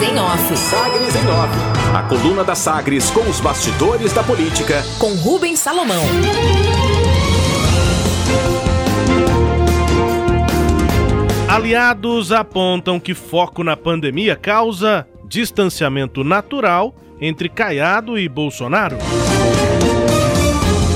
Sagres em Off. Sagres em Off. A coluna da Sagres com os bastidores da política. Com Rubens Salomão. Aliados apontam que foco na pandemia causa distanciamento natural entre Caiado e Bolsonaro.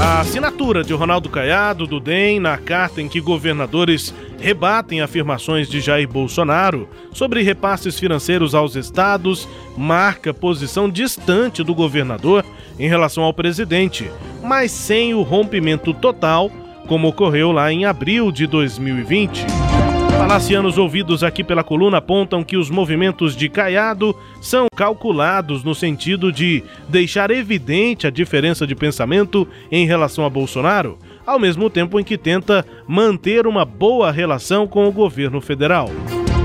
A assinatura de Ronaldo Caiado do DEM na carta em que governadores rebatem afirmações de Jair Bolsonaro sobre repasses financeiros aos estados marca posição distante do governador em relação ao presidente, mas sem o rompimento total, como ocorreu lá em abril de 2020. Palacianos ouvidos aqui pela coluna apontam que os movimentos de Caiado são calculados no sentido de deixar evidente a diferença de pensamento em relação a Bolsonaro, ao mesmo tempo em que tenta manter uma boa relação com o governo federal.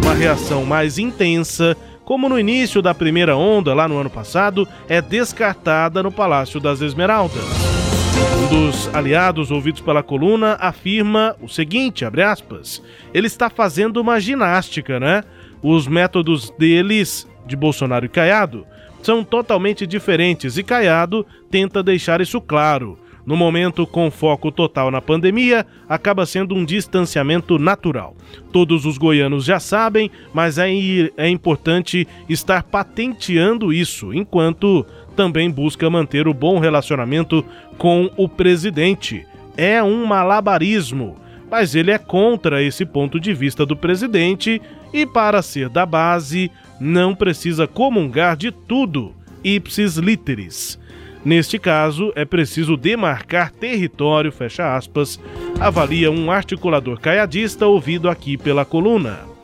Uma reação mais intensa, como no início da primeira onda lá no ano passado, é descartada no Palácio das Esmeraldas. Um dos aliados ouvidos pela coluna afirma o seguinte, abre aspas, ele está fazendo uma ginástica, né? Os métodos deles, de Bolsonaro e Caiado, são totalmente diferentes e Caiado tenta deixar isso claro. No momento com foco total na pandemia, acaba sendo um distanciamento natural. Todos os goianos já sabem, mas é, é importante estar patenteando isso, enquanto também busca manter o bom relacionamento com o presidente. É um malabarismo, mas ele é contra esse ponto de vista do presidente e, para ser da base, não precisa comungar de tudo, ipsis literis. Neste caso, é preciso demarcar território, fecha aspas, avalia um articulador caiadista ouvido aqui pela coluna.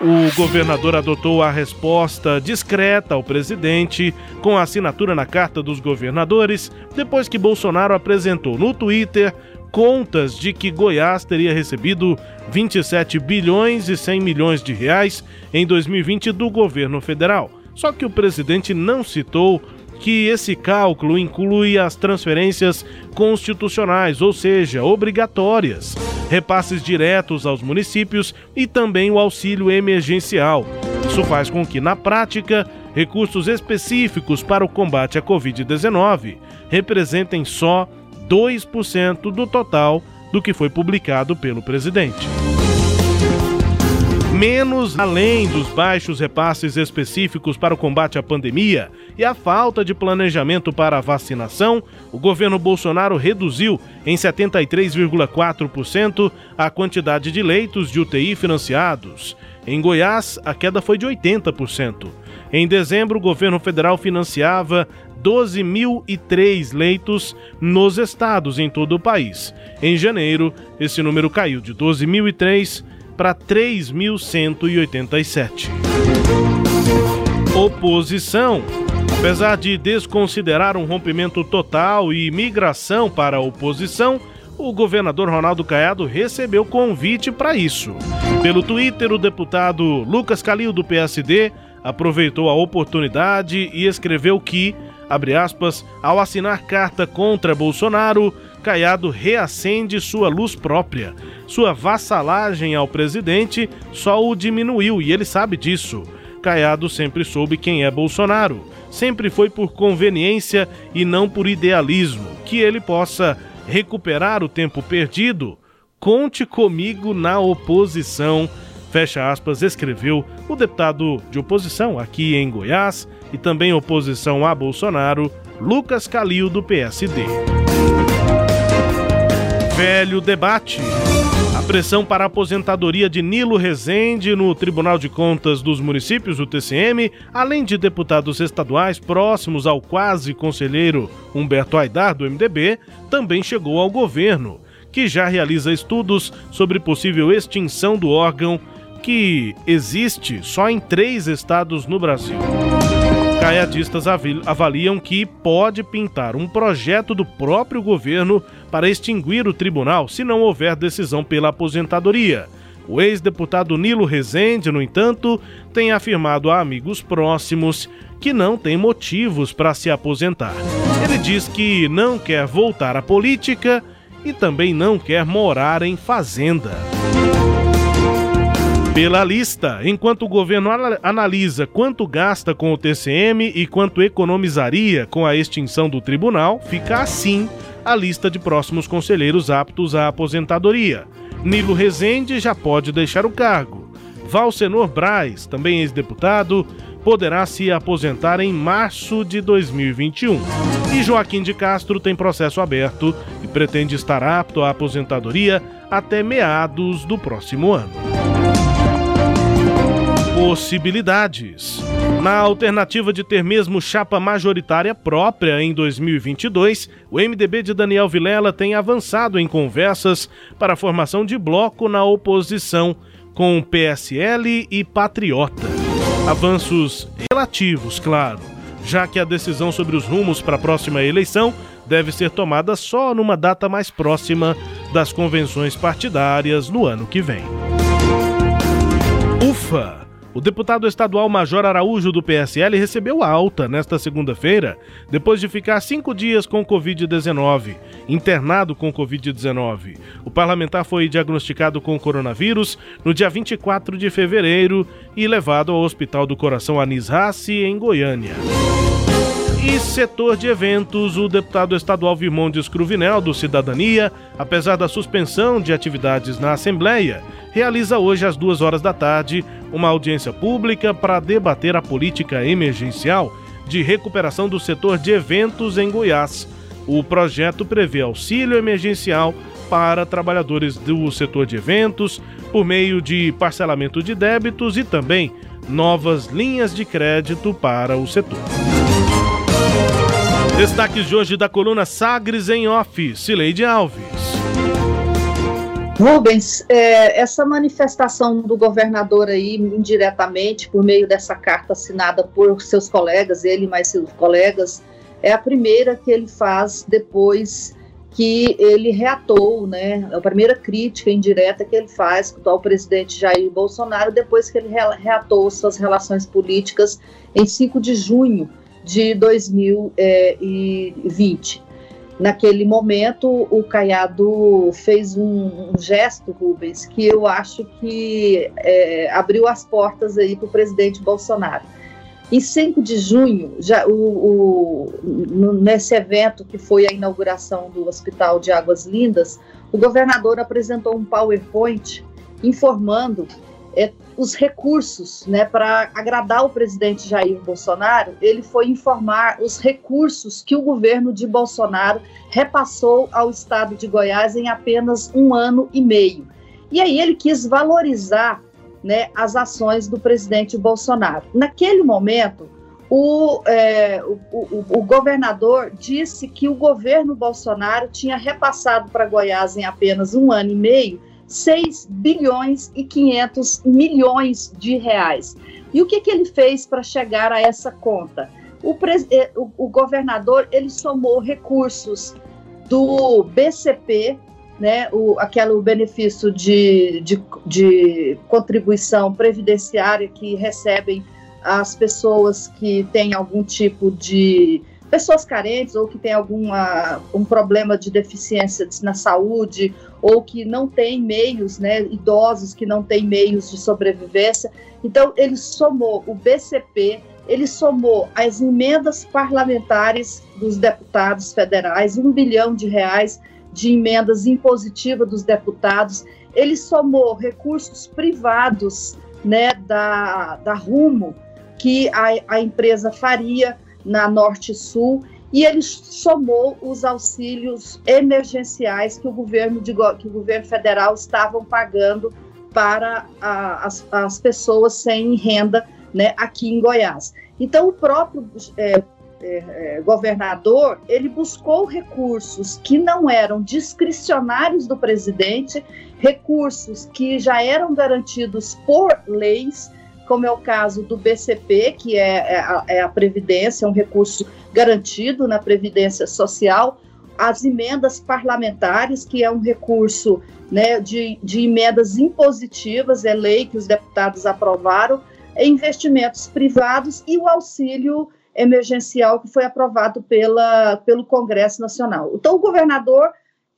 O governador adotou a resposta discreta ao presidente, com assinatura na Carta dos Governadores, depois que Bolsonaro apresentou no Twitter contas de que Goiás teria recebido 27 bilhões e 100 milhões de reais em 2020 do governo federal. Só que o presidente não citou que esse cálculo inclui as transferências constitucionais, ou seja, obrigatórias, repasses diretos aos municípios e também o auxílio emergencial. Isso faz com que, na prática, recursos específicos para o combate à Covid-19 representem só 2% do total do que foi publicado pelo presidente menos além dos baixos repasses específicos para o combate à pandemia e a falta de planejamento para a vacinação, o governo Bolsonaro reduziu em 73,4% a quantidade de leitos de UTI financiados. Em Goiás, a queda foi de 80%. Em dezembro, o governo federal financiava 12.003 leitos nos estados em todo o país. Em janeiro, esse número caiu de 12.003 para 3.187. Oposição. Apesar de desconsiderar um rompimento total e migração para a oposição, o governador Ronaldo Caiado recebeu convite para isso. Pelo Twitter, o deputado Lucas Calil, do PSD, aproveitou a oportunidade e escreveu que, abre aspas, ao assinar carta contra Bolsonaro, Caiado reacende sua luz própria. Sua vassalagem ao presidente só o diminuiu e ele sabe disso. Caiado sempre soube quem é Bolsonaro. Sempre foi por conveniência e não por idealismo. Que ele possa recuperar o tempo perdido. Conte comigo na oposição. Fecha aspas, escreveu o deputado de oposição aqui em Goiás e também oposição a Bolsonaro, Lucas Calil, do PSD velho debate. A pressão para a aposentadoria de Nilo Rezende no Tribunal de Contas dos Municípios, o TCM, além de deputados estaduais próximos ao quase conselheiro Humberto Aidar, do MDB, também chegou ao governo, que já realiza estudos sobre possível extinção do órgão que existe só em três estados no Brasil. Caiadistas avaliam que pode pintar um projeto do próprio governo para extinguir o tribunal se não houver decisão pela aposentadoria. O ex-deputado Nilo Rezende, no entanto, tem afirmado a amigos próximos que não tem motivos para se aposentar. Ele diz que não quer voltar à política e também não quer morar em fazenda. Pela lista, enquanto o governo analisa quanto gasta com o TCM e quanto economizaria com a extinção do tribunal, fica assim a lista de próximos conselheiros aptos à aposentadoria. Nilo Rezende já pode deixar o cargo. Valcenor Braz, também ex-deputado, poderá se aposentar em março de 2021. E Joaquim de Castro tem processo aberto e pretende estar apto à aposentadoria até meados do próximo ano possibilidades. Na alternativa de ter mesmo chapa majoritária própria em 2022, o MDB de Daniel Vilela tem avançado em conversas para a formação de bloco na oposição com PSL e Patriota. Avanços relativos, claro, já que a decisão sobre os rumos para a próxima eleição deve ser tomada só numa data mais próxima das convenções partidárias no ano que vem. Ufa! O deputado estadual Major Araújo do PSL recebeu alta nesta segunda-feira, depois de ficar cinco dias com Covid-19, internado com Covid-19. O parlamentar foi diagnosticado com coronavírus no dia 24 de fevereiro e levado ao Hospital do Coração Anis Rassi, em Goiânia. E setor de eventos, o deputado estadual Virmondes Cruvinel, do Cidadania, apesar da suspensão de atividades na Assembleia, realiza hoje às duas horas da tarde uma audiência pública para debater a política emergencial de recuperação do setor de eventos em Goiás. O projeto prevê auxílio emergencial para trabalhadores do setor de eventos por meio de parcelamento de débitos e também novas linhas de crédito para o setor. Destaques de hoje da coluna Sagres em Off, Cileide Alves. Rubens, é, essa manifestação do governador aí, indiretamente, por meio dessa carta assinada por seus colegas, ele mais seus colegas, é a primeira que ele faz depois que ele reatou, né, a primeira crítica indireta que ele faz ao presidente Jair Bolsonaro, depois que ele reatou suas relações políticas em 5 de junho de 2020. Naquele momento, o Caiado fez um, um gesto, Rubens, que eu acho que é, abriu as portas aí para o presidente Bolsonaro. Em 5 de junho, já, o, o, nesse evento que foi a inauguração do Hospital de Águas Lindas, o governador apresentou um PowerPoint informando é, os recursos, né, para agradar o presidente Jair Bolsonaro, ele foi informar os recursos que o governo de Bolsonaro repassou ao estado de Goiás em apenas um ano e meio. E aí ele quis valorizar né, as ações do presidente Bolsonaro. Naquele momento, o, é, o, o, o, governador disse que o governo Bolsonaro tinha repassado para Goiás em apenas um ano e meio 6 bilhões e 500 milhões de reais. E o que, que ele fez para chegar a essa conta? O, eh, o, o, governador ele somou recursos do BCP, né, o, aquele benefício de, de, de contribuição previdenciária que recebem as pessoas que têm algum tipo de pessoas carentes ou que têm algum um problema de deficiência na saúde ou que não têm meios, né, idosos que não têm meios de sobrevivência. Então, ele somou o BCP, ele somou as emendas parlamentares dos deputados federais, um bilhão de reais de emendas impositivas dos deputados, ele somou recursos privados né, da, da Rumo, que a, a empresa faria na Norte Sul e ele somou os auxílios emergenciais que o governo, de, que o governo federal estavam pagando para a, as, as pessoas sem renda né, aqui em Goiás. Então, o próprio é, é, é governador ele buscou recursos que não eram discricionários do presidente, recursos que já eram garantidos por leis como é o caso do BCP, que é, é, a, é a Previdência, é um recurso garantido na Previdência Social, as emendas parlamentares, que é um recurso né, de, de emendas impositivas, é lei que os deputados aprovaram, investimentos privados e o auxílio emergencial que foi aprovado pela, pelo Congresso Nacional. Então, o governador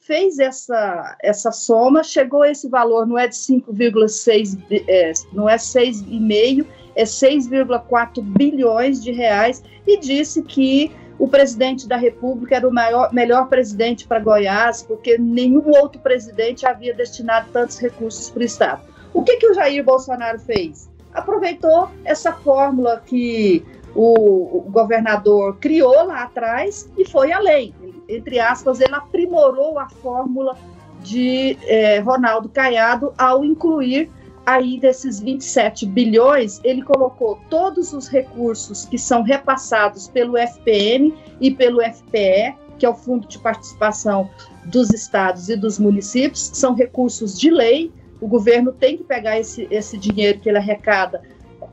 fez essa, essa soma, chegou a esse valor, não é de 5,6, é, não é 6,5, é 6,4 bilhões de reais, e disse que o presidente da República era o maior, melhor presidente para Goiás, porque nenhum outro presidente havia destinado tantos recursos para o Estado. O que, que o Jair Bolsonaro fez? Aproveitou essa fórmula que o, o governador criou lá atrás e foi além. Entre aspas, ele aprimorou a fórmula de é, Ronaldo Caiado ao incluir aí desses 27 bilhões, ele colocou todos os recursos que são repassados pelo FPM e pelo FPE, que é o Fundo de Participação dos Estados e dos Municípios, são recursos de lei. O governo tem que pegar esse, esse dinheiro que ele arrecada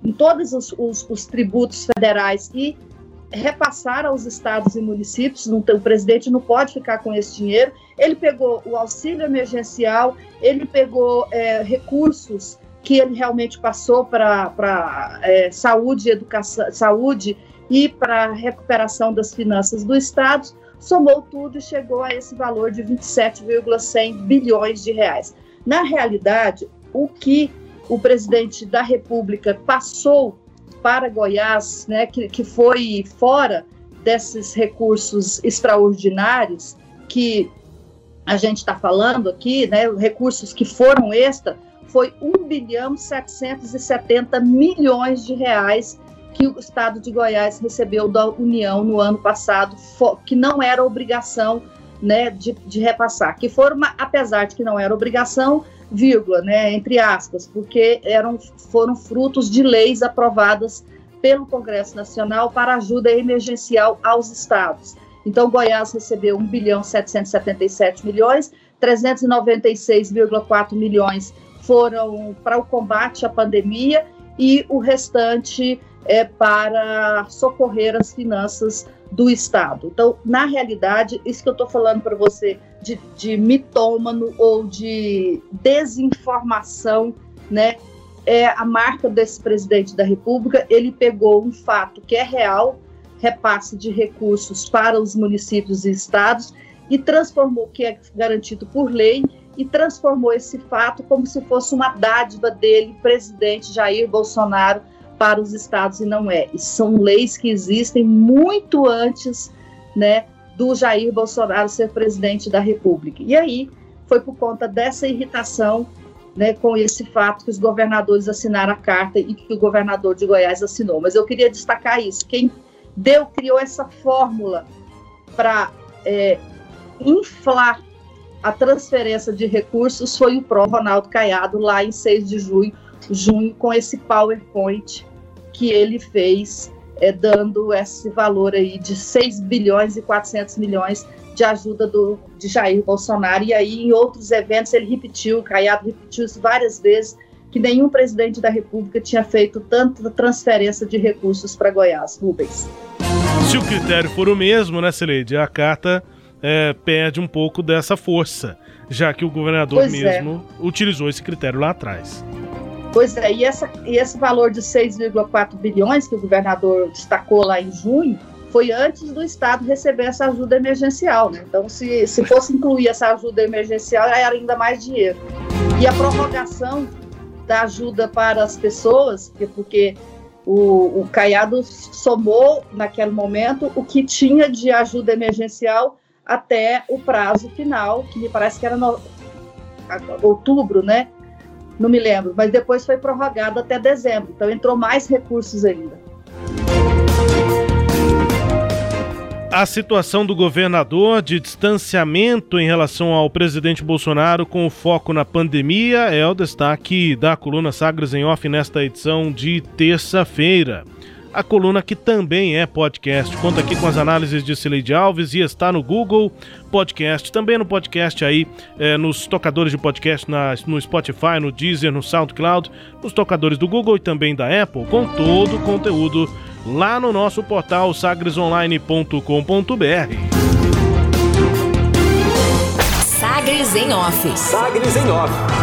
em todos os, os, os tributos federais e repassar aos estados e municípios, não, o presidente não pode ficar com esse dinheiro. Ele pegou o auxílio emergencial, ele pegou é, recursos que ele realmente passou para é, saúde, educação, saúde e para recuperação das finanças do Estado, somou tudo e chegou a esse valor de 27,100 bilhões de reais. Na realidade, o que o presidente da República passou para Goiás, né, que, que foi fora desses recursos extraordinários que a gente está falando aqui, né, recursos que foram extra, foi 1 bilhão 770 milhões de reais que o estado de Goiás recebeu da União no ano passado, que não era obrigação né, de, de repassar, que foram, apesar de que não era obrigação, vírgula, né, entre aspas, porque eram, foram frutos de leis aprovadas pelo Congresso Nacional para ajuda emergencial aos estados. Então, Goiás recebeu 1 bilhão 777 milhões, 396,4 milhões foram para o combate à pandemia e o restante é para socorrer as finanças do Estado. Então, na realidade, isso que eu estou falando para você de, de mitômano ou de desinformação, né, é a marca desse presidente da República. Ele pegou um fato que é real, repasse de recursos para os municípios e estados, e transformou, que é garantido por lei, e transformou esse fato como se fosse uma dádiva dele, presidente Jair Bolsonaro, para os estados e não é. E são leis que existem muito antes, né, do Jair Bolsonaro ser presidente da República. E aí foi por conta dessa irritação, né, com esse fato que os governadores assinaram a carta e que o governador de Goiás assinou. Mas eu queria destacar isso. Quem deu criou essa fórmula para é, inflar a transferência de recursos foi o pró Ronaldo Caiado lá em 6 de junho, junho com esse PowerPoint que ele fez, é, dando esse valor aí de 6 bilhões e 400 milhões de ajuda do, de Jair Bolsonaro. E aí, em outros eventos, ele repetiu, o Caiado repetiu isso várias vezes, que nenhum presidente da República tinha feito tanta transferência de recursos para Goiás. Rubens. Se o critério for o mesmo, né, Celeide, a carta é, perde um pouco dessa força, já que o governador pois é. mesmo é. utilizou esse critério lá atrás. Pois é, e, essa, e esse valor de 6,4 bilhões que o governador destacou lá em junho foi antes do Estado receber essa ajuda emergencial. Né? Então, se, se fosse incluir essa ajuda emergencial, era ainda mais dinheiro. E a prorrogação da ajuda para as pessoas, porque o, o Caiado somou naquele momento o que tinha de ajuda emergencial até o prazo final, que me parece que era no, outubro, né? Não me lembro, mas depois foi prorrogado até dezembro, então entrou mais recursos ainda. A situação do governador de distanciamento em relação ao presidente Bolsonaro com foco na pandemia é o destaque da coluna Sagres em Off nesta edição de terça-feira a coluna que também é podcast. Conta aqui com as análises de Cileide Alves e está no Google Podcast, também no podcast aí, é, nos tocadores de podcast na, no Spotify, no Deezer, no SoundCloud, nos tocadores do Google e também da Apple, com todo o conteúdo lá no nosso portal sagresonline.com.br. Sagres em Off. Sagres em Off.